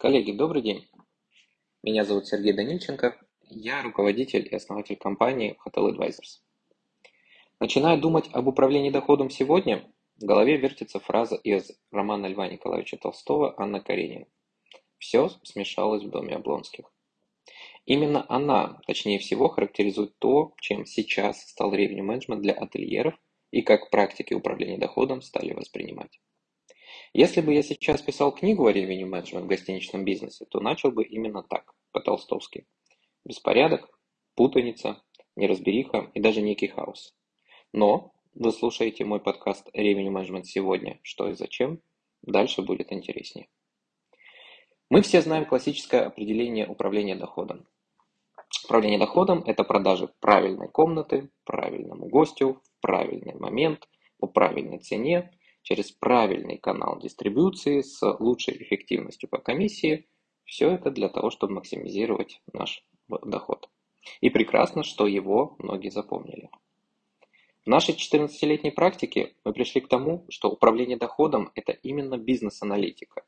Коллеги, добрый день. Меня зовут Сергей Данильченко. Я руководитель и основатель компании Hotel Advisors. Начиная думать об управлении доходом сегодня, в голове вертится фраза из романа Льва Николаевича Толстого «Анна Каренина». Все смешалось в доме Облонских. Именно она, точнее всего, характеризует то, чем сейчас стал ревеню менеджмент для ательеров и как практики управления доходом стали воспринимать. Если бы я сейчас писал книгу о revenue management в гостиничном бизнесе, то начал бы именно так, по-толстовски. Беспорядок, путаница, неразбериха и даже некий хаос. Но вы слушаете мой подкаст Revenue Management сегодня, что и зачем, дальше будет интереснее. Мы все знаем классическое определение управления доходом. Управление доходом – это продажа правильной комнаты правильному гостю в правильный момент по правильной цене через правильный канал дистрибуции с лучшей эффективностью по комиссии. Все это для того, чтобы максимизировать наш доход. И прекрасно, что его многие запомнили. В нашей 14-летней практике мы пришли к тому, что управление доходом – это именно бизнес-аналитика.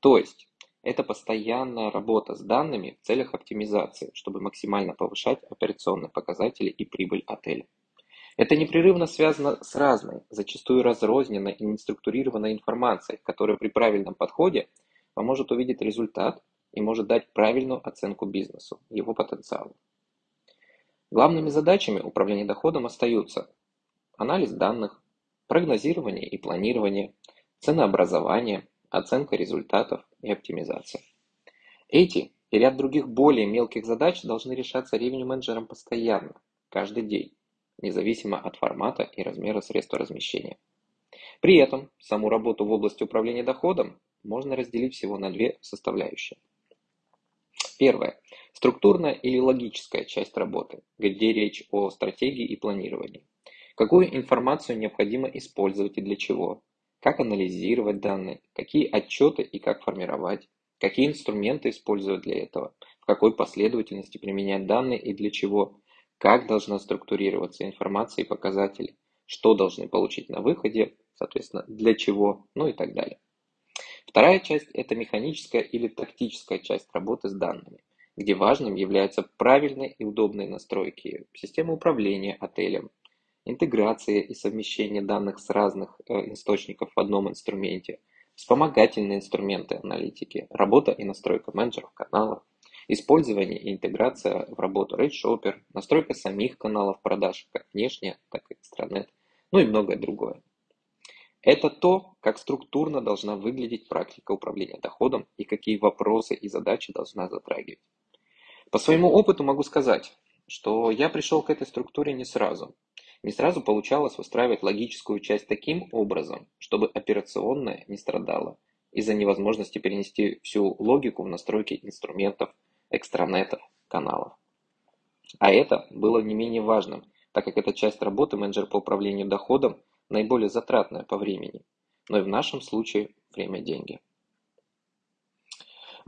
То есть, это постоянная работа с данными в целях оптимизации, чтобы максимально повышать операционные показатели и прибыль отеля. Это непрерывно связано с разной, зачастую разрозненной и неструктурированной информацией, которая при правильном подходе поможет увидеть результат и может дать правильную оценку бизнесу, его потенциалу. Главными задачами управления доходом остаются анализ данных, прогнозирование и планирование, ценообразование, оценка результатов и оптимизация. Эти и ряд других более мелких задач должны решаться ревеню-менеджером постоянно, каждый день независимо от формата и размера средства размещения. При этом саму работу в области управления доходом можно разделить всего на две составляющие. Первое. Структурная или логическая часть работы, где речь о стратегии и планировании. Какую информацию необходимо использовать и для чего? Как анализировать данные? Какие отчеты и как формировать? Какие инструменты использовать для этого? В какой последовательности применять данные и для чего? Как должна структурироваться информация и показатели, что должны получить на выходе, соответственно, для чего, ну и так далее. Вторая часть – это механическая или тактическая часть работы с данными, где важным являются правильные и удобные настройки системы управления отелем, интеграция и совмещение данных с разных э, источников в одном инструменте, вспомогательные инструменты аналитики, работа и настройка менеджеров каналов, Использование и интеграция в работу RateShopper, настройка самих каналов продаж, как внешне, так и экстранет, ну и многое другое. Это то, как структурно должна выглядеть практика управления доходом и какие вопросы и задачи должна затрагивать. По своему опыту могу сказать, что я пришел к этой структуре не сразу. Не сразу получалось выстраивать логическую часть таким образом, чтобы операционная не страдала из-за невозможности перенести всю логику в настройки инструментов экстранетов, каналов. А это было не менее важным, так как эта часть работы менеджера по управлению доходом наиболее затратная по времени, но и в нашем случае время – деньги.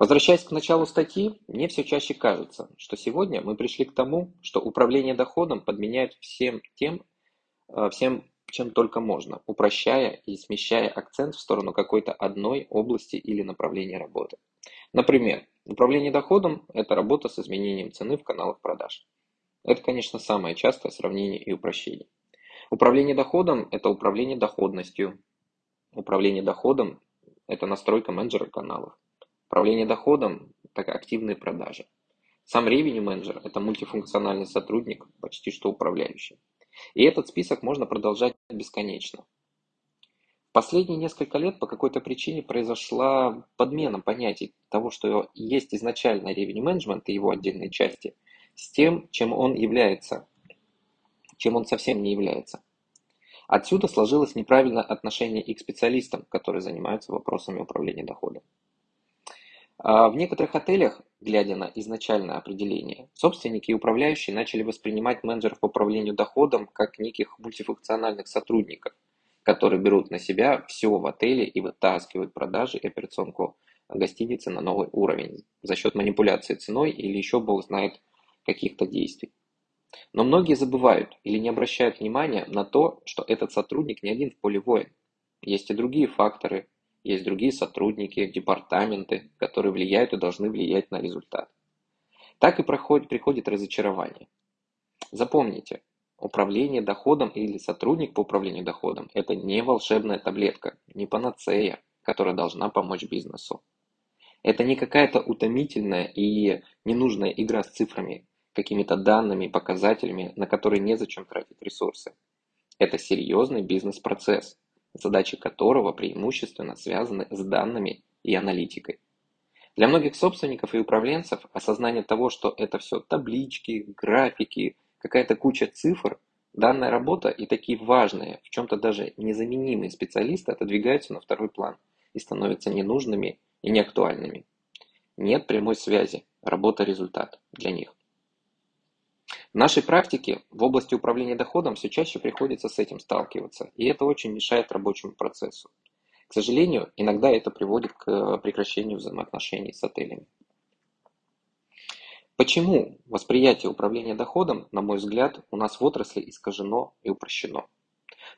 Возвращаясь к началу статьи, мне все чаще кажется, что сегодня мы пришли к тому, что управление доходом подменяет всем тем, э, всем, чем только можно, упрощая и смещая акцент в сторону какой-то одной области или направления работы. Например, Управление доходом – это работа с изменением цены в каналах продаж. Это, конечно, самое частое сравнение и упрощение. Управление доходом – это управление доходностью. Управление доходом – это настройка менеджера каналов. Управление доходом – это активные продажи. Сам revenue менеджер – это мультифункциональный сотрудник, почти что управляющий. И этот список можно продолжать бесконечно. Последние несколько лет по какой-то причине произошла подмена понятий того, что есть изначально revenue management и его отдельные части, с тем, чем он является, чем он совсем не является. Отсюда сложилось неправильное отношение и к специалистам, которые занимаются вопросами управления доходом. А в некоторых отелях, глядя на изначальное определение, собственники и управляющие начали воспринимать менеджеров по управлению доходом как неких мультифункциональных сотрудников – которые берут на себя все в отеле и вытаскивают продажи и операционку гостиницы на новый уровень за счет манипуляции ценой или еще бог знает каких-то действий. Но многие забывают или не обращают внимания на то, что этот сотрудник не один в поле воин. Есть и другие факторы, есть другие сотрудники, департаменты, которые влияют и должны влиять на результат. Так и проходит, приходит разочарование. Запомните, управление доходом или сотрудник по управлению доходом – это не волшебная таблетка, не панацея, которая должна помочь бизнесу. Это не какая-то утомительная и ненужная игра с цифрами, какими-то данными, показателями, на которые незачем тратить ресурсы. Это серьезный бизнес-процесс, задачи которого преимущественно связаны с данными и аналитикой. Для многих собственников и управленцев осознание того, что это все таблички, графики, какая-то куча цифр, данная работа и такие важные, в чем-то даже незаменимые специалисты отодвигаются на второй план и становятся ненужными и неактуальными. Нет прямой связи работа-результат для них. В нашей практике в области управления доходом все чаще приходится с этим сталкиваться, и это очень мешает рабочему процессу. К сожалению, иногда это приводит к прекращению взаимоотношений с отелями. Почему восприятие управления доходом, на мой взгляд, у нас в отрасли искажено и упрощено?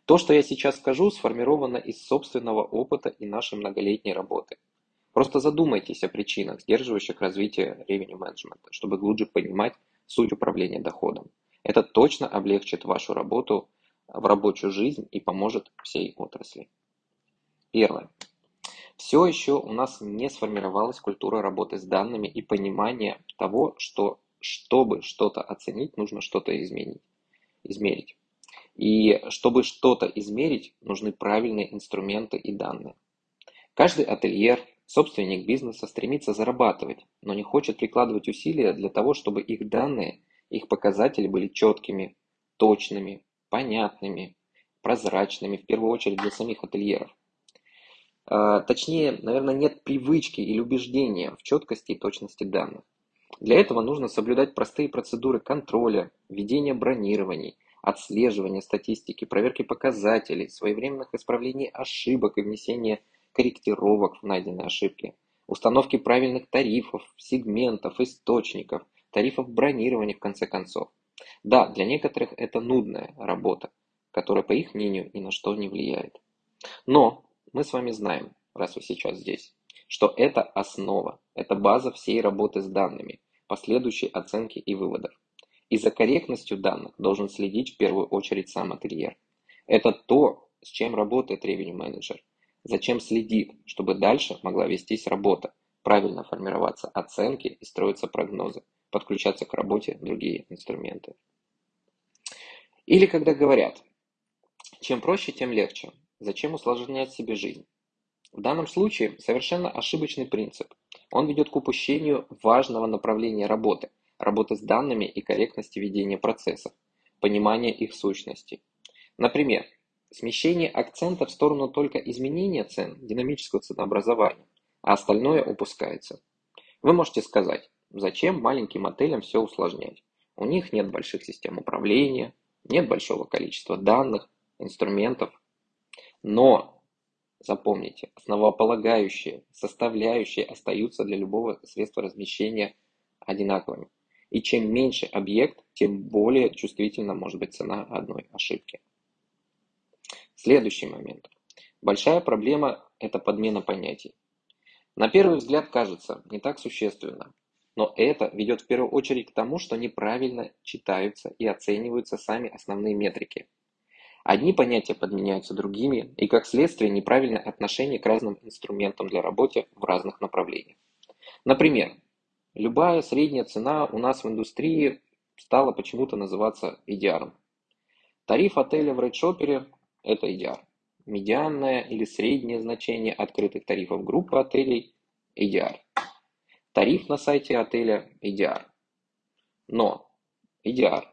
То, что я сейчас скажу, сформировано из собственного опыта и нашей многолетней работы. Просто задумайтесь о причинах, сдерживающих развитие revenue management, чтобы глубже понимать суть управления доходом. Это точно облегчит вашу работу в рабочую жизнь и поможет всей отрасли. Первое. Все еще у нас не сформировалась культура работы с данными и понимание того, что чтобы что-то оценить, нужно что-то изменить, измерить. И чтобы что-то измерить, нужны правильные инструменты и данные. Каждый ательер, собственник бизнеса стремится зарабатывать, но не хочет прикладывать усилия для того, чтобы их данные, их показатели были четкими, точными, понятными, прозрачными, в первую очередь для самих ательеров. А, точнее, наверное, нет привычки или убеждения в четкости и точности данных. Для этого нужно соблюдать простые процедуры контроля, ведения бронирований, отслеживания статистики, проверки показателей, своевременных исправлений ошибок и внесения корректировок в найденные ошибки, установки правильных тарифов, сегментов, источников, тарифов бронирования в конце концов. Да, для некоторых это нудная работа, которая, по их мнению, ни на что не влияет. Но мы с вами знаем, раз вы сейчас здесь, что это основа, это база всей работы с данными, последующей оценки и выводов. И за корректностью данных должен следить в первую очередь сам ательер. Это то, с чем работает revenue менеджер. Зачем следит, чтобы дальше могла вестись работа, правильно формироваться оценки и строиться прогнозы, подключаться к работе другие инструменты. Или когда говорят, чем проще, тем легче. Зачем усложнять себе жизнь? В данном случае совершенно ошибочный принцип. Он ведет к упущению важного направления работы, работы с данными и корректности ведения процессов, понимания их сущности. Например, смещение акцента в сторону только изменения цен, динамического ценообразования, а остальное упускается. Вы можете сказать, зачем маленьким отелям все усложнять? У них нет больших систем управления, нет большого количества данных, инструментов, но, запомните, основополагающие составляющие остаются для любого средства размещения одинаковыми. И чем меньше объект, тем более чувствительна может быть цена одной ошибки. Следующий момент. Большая проблема – это подмена понятий. На первый взгляд кажется не так существенно, но это ведет в первую очередь к тому, что неправильно читаются и оцениваются сами основные метрики – Одни понятия подменяются другими, и как следствие неправильное отношение к разным инструментам для работы в разных направлениях. Например, любая средняя цена у нас в индустрии стала почему-то называться EDR. Тариф отеля в RedShopper – это EDR. Медианное или среднее значение открытых тарифов группы отелей – EDR. Тариф на сайте отеля – EDR. Но EDR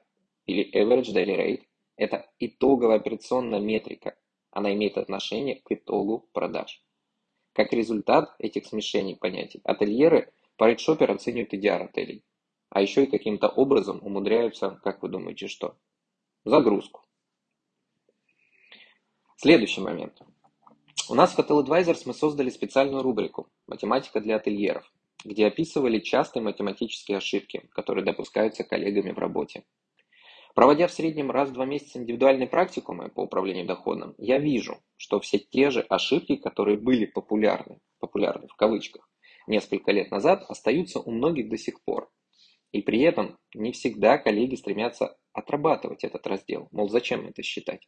или Average Daily Rate это итоговая операционная метрика. Она имеет отношение к итогу продаж. Как результат этих смешений понятий, ательеры RedShopper оценивают EDR отелей. А еще и каким-то образом умудряются, как вы думаете, что? Загрузку. Следующий момент. У нас в Hotel Advisors мы создали специальную рубрику «Математика для ательеров», где описывали частые математические ошибки, которые допускаются коллегами в работе. Проводя в среднем раз в два месяца индивидуальные практикумы по управлению доходом, я вижу, что все те же ошибки, которые были популярны, популярны в кавычках, несколько лет назад, остаются у многих до сих пор. И при этом не всегда коллеги стремятся отрабатывать этот раздел, мол, зачем это считать.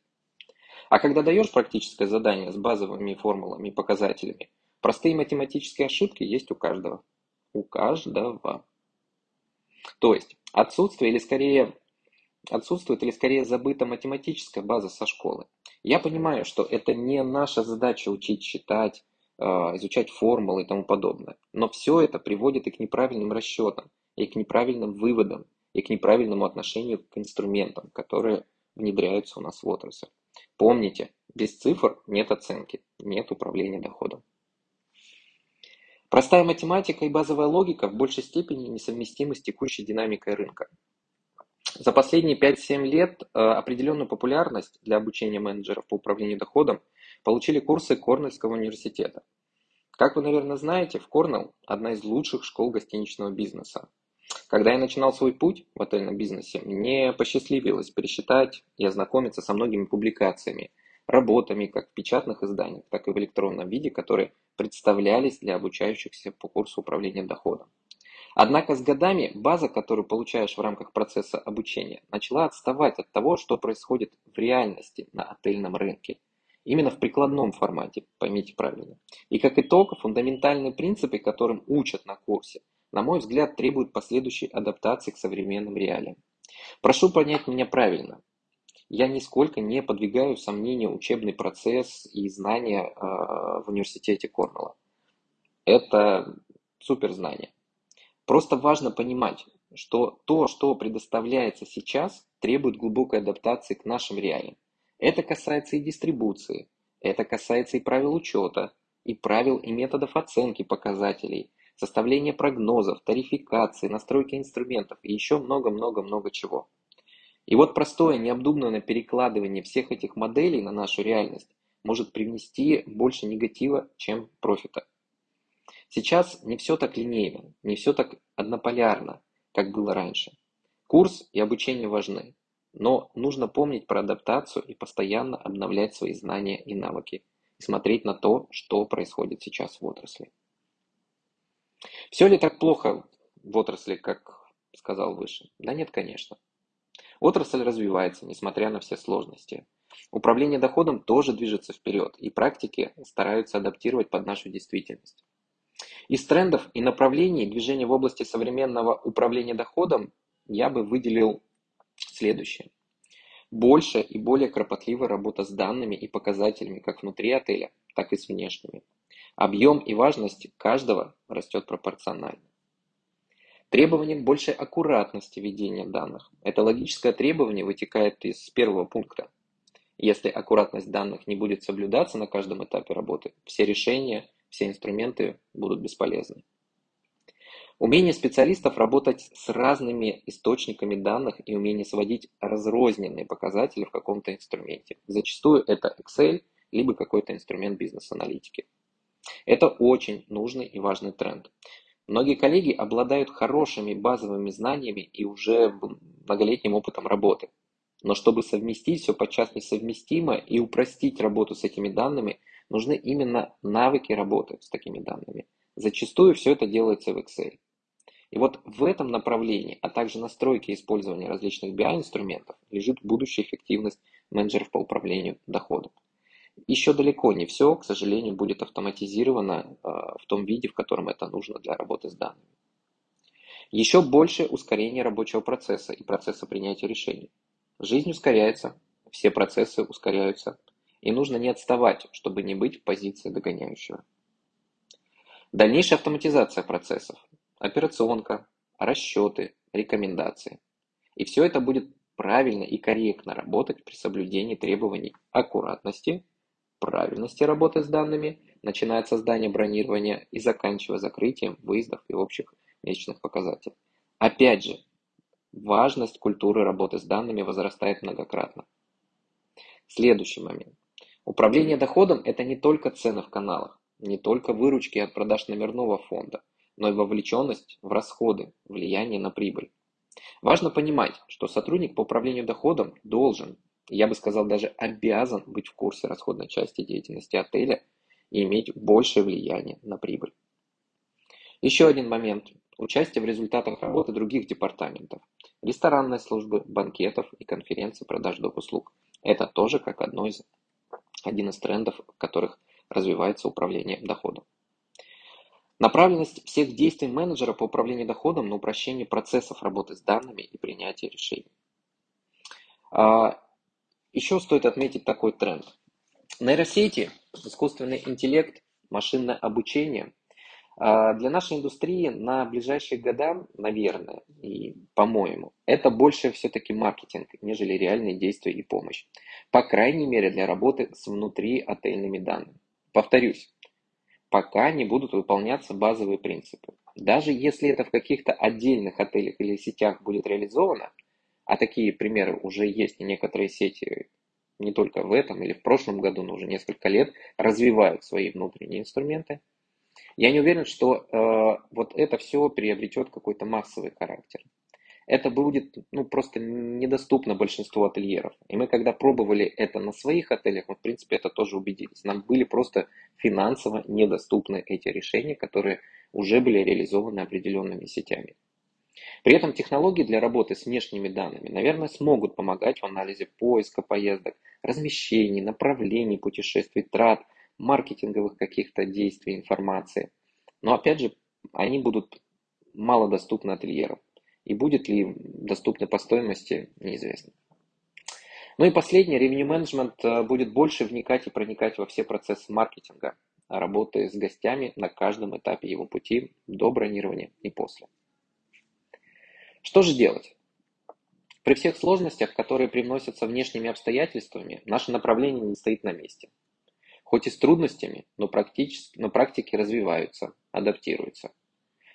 А когда даешь практическое задание с базовыми формулами и показателями, простые математические ошибки есть у каждого. У каждого. То есть отсутствие или скорее отсутствует или скорее забыта математическая база со школы. Я понимаю, что это не наша задача учить считать, а, изучать формулы и тому подобное. Но все это приводит и к неправильным расчетам, и к неправильным выводам, и к неправильному отношению к инструментам, которые внедряются у нас в отрасль. Помните, без цифр нет оценки, нет управления доходом. Простая математика и базовая логика в большей степени несовместимы с текущей динамикой рынка. За последние 5-7 лет э, определенную популярность для обучения менеджеров по управлению доходом получили курсы Корнельского университета. Как вы, наверное, знаете, в Корнелл одна из лучших школ гостиничного бизнеса. Когда я начинал свой путь в отельном бизнесе, мне посчастливилось пересчитать и ознакомиться со многими публикациями, работами как в печатных изданиях, так и в электронном виде, которые представлялись для обучающихся по курсу управления доходом. Однако с годами база, которую получаешь в рамках процесса обучения, начала отставать от того, что происходит в реальности на отельном рынке. Именно в прикладном формате, поймите правильно. И как итог, фундаментальные принципы, которым учат на курсе, на мой взгляд, требуют последующей адаптации к современным реалиям. Прошу понять меня правильно. Я нисколько не подвигаю сомнению учебный процесс и знания э, в университете Корнелла. Это суперзнание. Просто важно понимать, что то, что предоставляется сейчас, требует глубокой адаптации к нашим реалиям. Это касается и дистрибуции, это касается и правил учета, и правил и методов оценки показателей, составления прогнозов, тарификации, настройки инструментов и еще много-много-много чего. И вот простое необдуманное перекладывание всех этих моделей на нашу реальность может привнести больше негатива, чем профита. Сейчас не все так линейно, не все так однополярно, как было раньше. Курс и обучение важны, но нужно помнить про адаптацию и постоянно обновлять свои знания и навыки, и смотреть на то, что происходит сейчас в отрасли. Все ли так плохо в отрасли, как сказал выше? Да нет, конечно. Отрасль развивается, несмотря на все сложности. Управление доходом тоже движется вперед, и практики стараются адаптировать под нашу действительность. Из трендов и направлений движения в области современного управления доходом я бы выделил следующее. Больше и более кропотливая работа с данными и показателями как внутри отеля, так и с внешними. Объем и важность каждого растет пропорционально. Требование к большей аккуратности ведения данных. Это логическое требование вытекает из первого пункта. Если аккуратность данных не будет соблюдаться на каждом этапе работы, все решения – все инструменты будут бесполезны. Умение специалистов работать с разными источниками данных и умение сводить разрозненные показатели в каком-то инструменте. Зачастую это Excel, либо какой-то инструмент бизнес-аналитики. Это очень нужный и важный тренд. Многие коллеги обладают хорошими базовыми знаниями и уже многолетним опытом работы. Но чтобы совместить все подчас несовместимо и упростить работу с этими данными – нужны именно навыки работы с такими данными. Зачастую все это делается в Excel. И вот в этом направлении, а также настройки использования различных BI-инструментов лежит будущая эффективность менеджеров по управлению доходом. Еще далеко не все, к сожалению, будет автоматизировано э, в том виде, в котором это нужно для работы с данными. Еще больше ускорение рабочего процесса и процесса принятия решений. Жизнь ускоряется, все процессы ускоряются, и нужно не отставать, чтобы не быть в позиции догоняющего. Дальнейшая автоматизация процессов, операционка, расчеты, рекомендации. И все это будет правильно и корректно работать при соблюдении требований аккуратности, правильности работы с данными, начиная от создания бронирования и заканчивая закрытием выездов и общих месячных показателей. Опять же, важность культуры работы с данными возрастает многократно. Следующий момент. Управление доходом – это не только цены в каналах, не только выручки от продаж номерного фонда, но и вовлеченность в расходы, влияние на прибыль. Важно понимать, что сотрудник по управлению доходом должен, я бы сказал даже обязан быть в курсе расходной части деятельности отеля и иметь большее влияние на прибыль. Еще один момент. Участие в результатах работы других департаментов. Ресторанной службы, банкетов и конференций продаж доп. услуг. Это тоже как одно из, один из трендов, в которых развивается управление доходом. Направленность всех действий менеджера по управлению доходом на упрощение процессов работы с данными и принятия решений. А, еще стоит отметить такой тренд. Нейросети, искусственный интеллект, машинное обучение для нашей индустрии на ближайшие года, наверное, и по-моему, это больше все-таки маркетинг, нежели реальные действия и помощь. По крайней мере, для работы с внутриотельными данными. Повторюсь, пока не будут выполняться базовые принципы. Даже если это в каких-то отдельных отелях или сетях будет реализовано, а такие примеры уже есть, и некоторые сети не только в этом или в прошлом году, но уже несколько лет развивают свои внутренние инструменты, я не уверен, что э, вот это все приобретет какой-то массовый характер. Это будет ну, просто недоступно большинству ательеров. И мы, когда пробовали это на своих отелях, мы, в принципе, это тоже убедились. Нам были просто финансово недоступны эти решения, которые уже были реализованы определенными сетями. При этом технологии для работы с внешними данными, наверное, смогут помогать в анализе поиска поездок, размещений, направлений путешествий, трат, маркетинговых каких-то действий, информации. Но опять же, они будут мало доступны ательерам. И будет ли доступны по стоимости, неизвестно. Ну и последнее, ревеню менеджмент э, будет больше вникать и проникать во все процессы маркетинга, работы с гостями на каждом этапе его пути до бронирования и после. Что же делать? При всех сложностях, которые привносятся внешними обстоятельствами, наше направление не стоит на месте. Хоть и с трудностями, но, практически, но практики развиваются, адаптируются.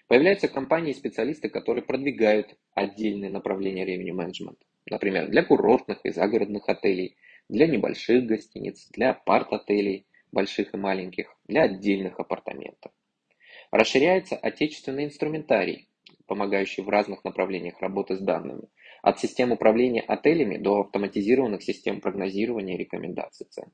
Появляются компании и специалисты, которые продвигают отдельные направления revenue management. Например, для курортных и загородных отелей, для небольших гостиниц, для апарт-отелей, больших и маленьких, для отдельных апартаментов. Расширяется отечественный инструментарий, помогающий в разных направлениях работы с данными, от систем управления отелями до автоматизированных систем прогнозирования и рекомендаций цен.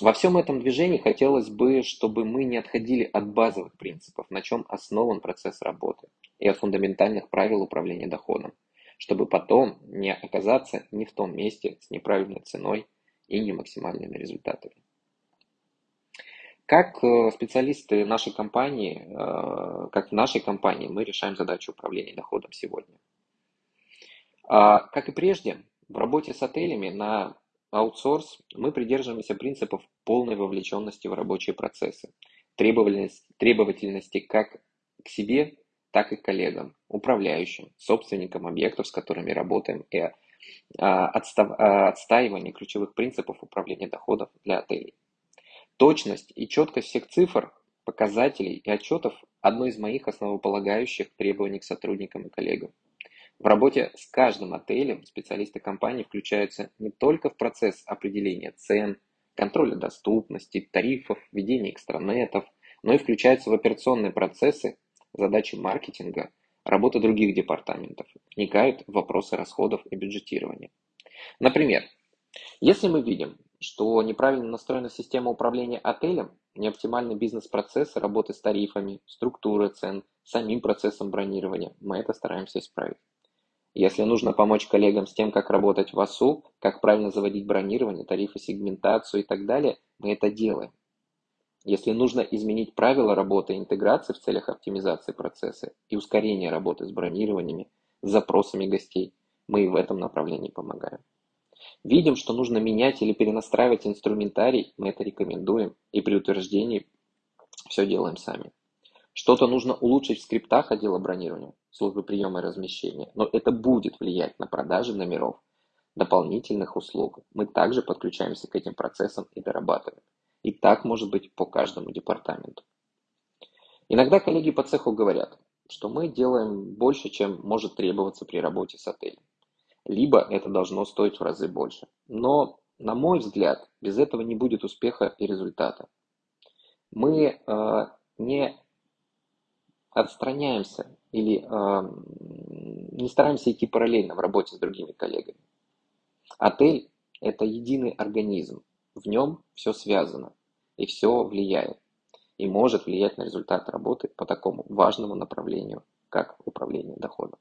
Во всем этом движении хотелось бы, чтобы мы не отходили от базовых принципов, на чем основан процесс работы, и от фундаментальных правил управления доходом, чтобы потом не оказаться не в том месте с неправильной ценой и не максимальными результатами. Как э, специалисты нашей компании, э, как в нашей компании, мы решаем задачу управления доходом сегодня. А, как и прежде, в работе с отелями на аутсорс мы придерживаемся принципов полной вовлеченности в рабочие процессы, требовательности, требовательности как к себе, так и к коллегам, управляющим, собственникам объектов, с которыми работаем, и а, отстав, а, отстаивание ключевых принципов управления доходов для отелей. Точность и четкость всех цифр, показателей и отчетов – одно из моих основополагающих требований к сотрудникам и коллегам. В работе с каждым отелем специалисты компании включаются не только в процесс определения цен, контроля доступности, тарифов, ведения экстранетов, но и включаются в операционные процессы, задачи маркетинга, работы других департаментов, вникают в вопросы расходов и бюджетирования. Например, если мы видим, что неправильно настроена система управления отелем, неоптимальный бизнес-процесс работы с тарифами, структура цен, самим процессом бронирования, мы это стараемся исправить. Если нужно помочь коллегам с тем, как работать в АСУ, как правильно заводить бронирование, тарифы, сегментацию и так далее, мы это делаем. Если нужно изменить правила работы и интеграции в целях оптимизации процесса и ускорения работы с бронированиями, с запросами гостей, мы и в этом направлении помогаем. Видим, что нужно менять или перенастраивать инструментарий, мы это рекомендуем, и при утверждении все делаем сами. Что-то нужно улучшить в скриптах отдела бронирования, службы приема и размещения, но это будет влиять на продажи номеров, дополнительных услуг. Мы также подключаемся к этим процессам и дорабатываем. И так может быть по каждому департаменту. Иногда коллеги по цеху говорят, что мы делаем больше, чем может требоваться при работе с отелем. Либо это должно стоить в разы больше. Но, на мой взгляд, без этого не будет успеха и результата. Мы э, не отстраняемся или э, не стараемся идти параллельно в работе с другими коллегами. Отель – это единый организм, в нем все связано и все влияет и может влиять на результат работы по такому важному направлению, как управление доходом.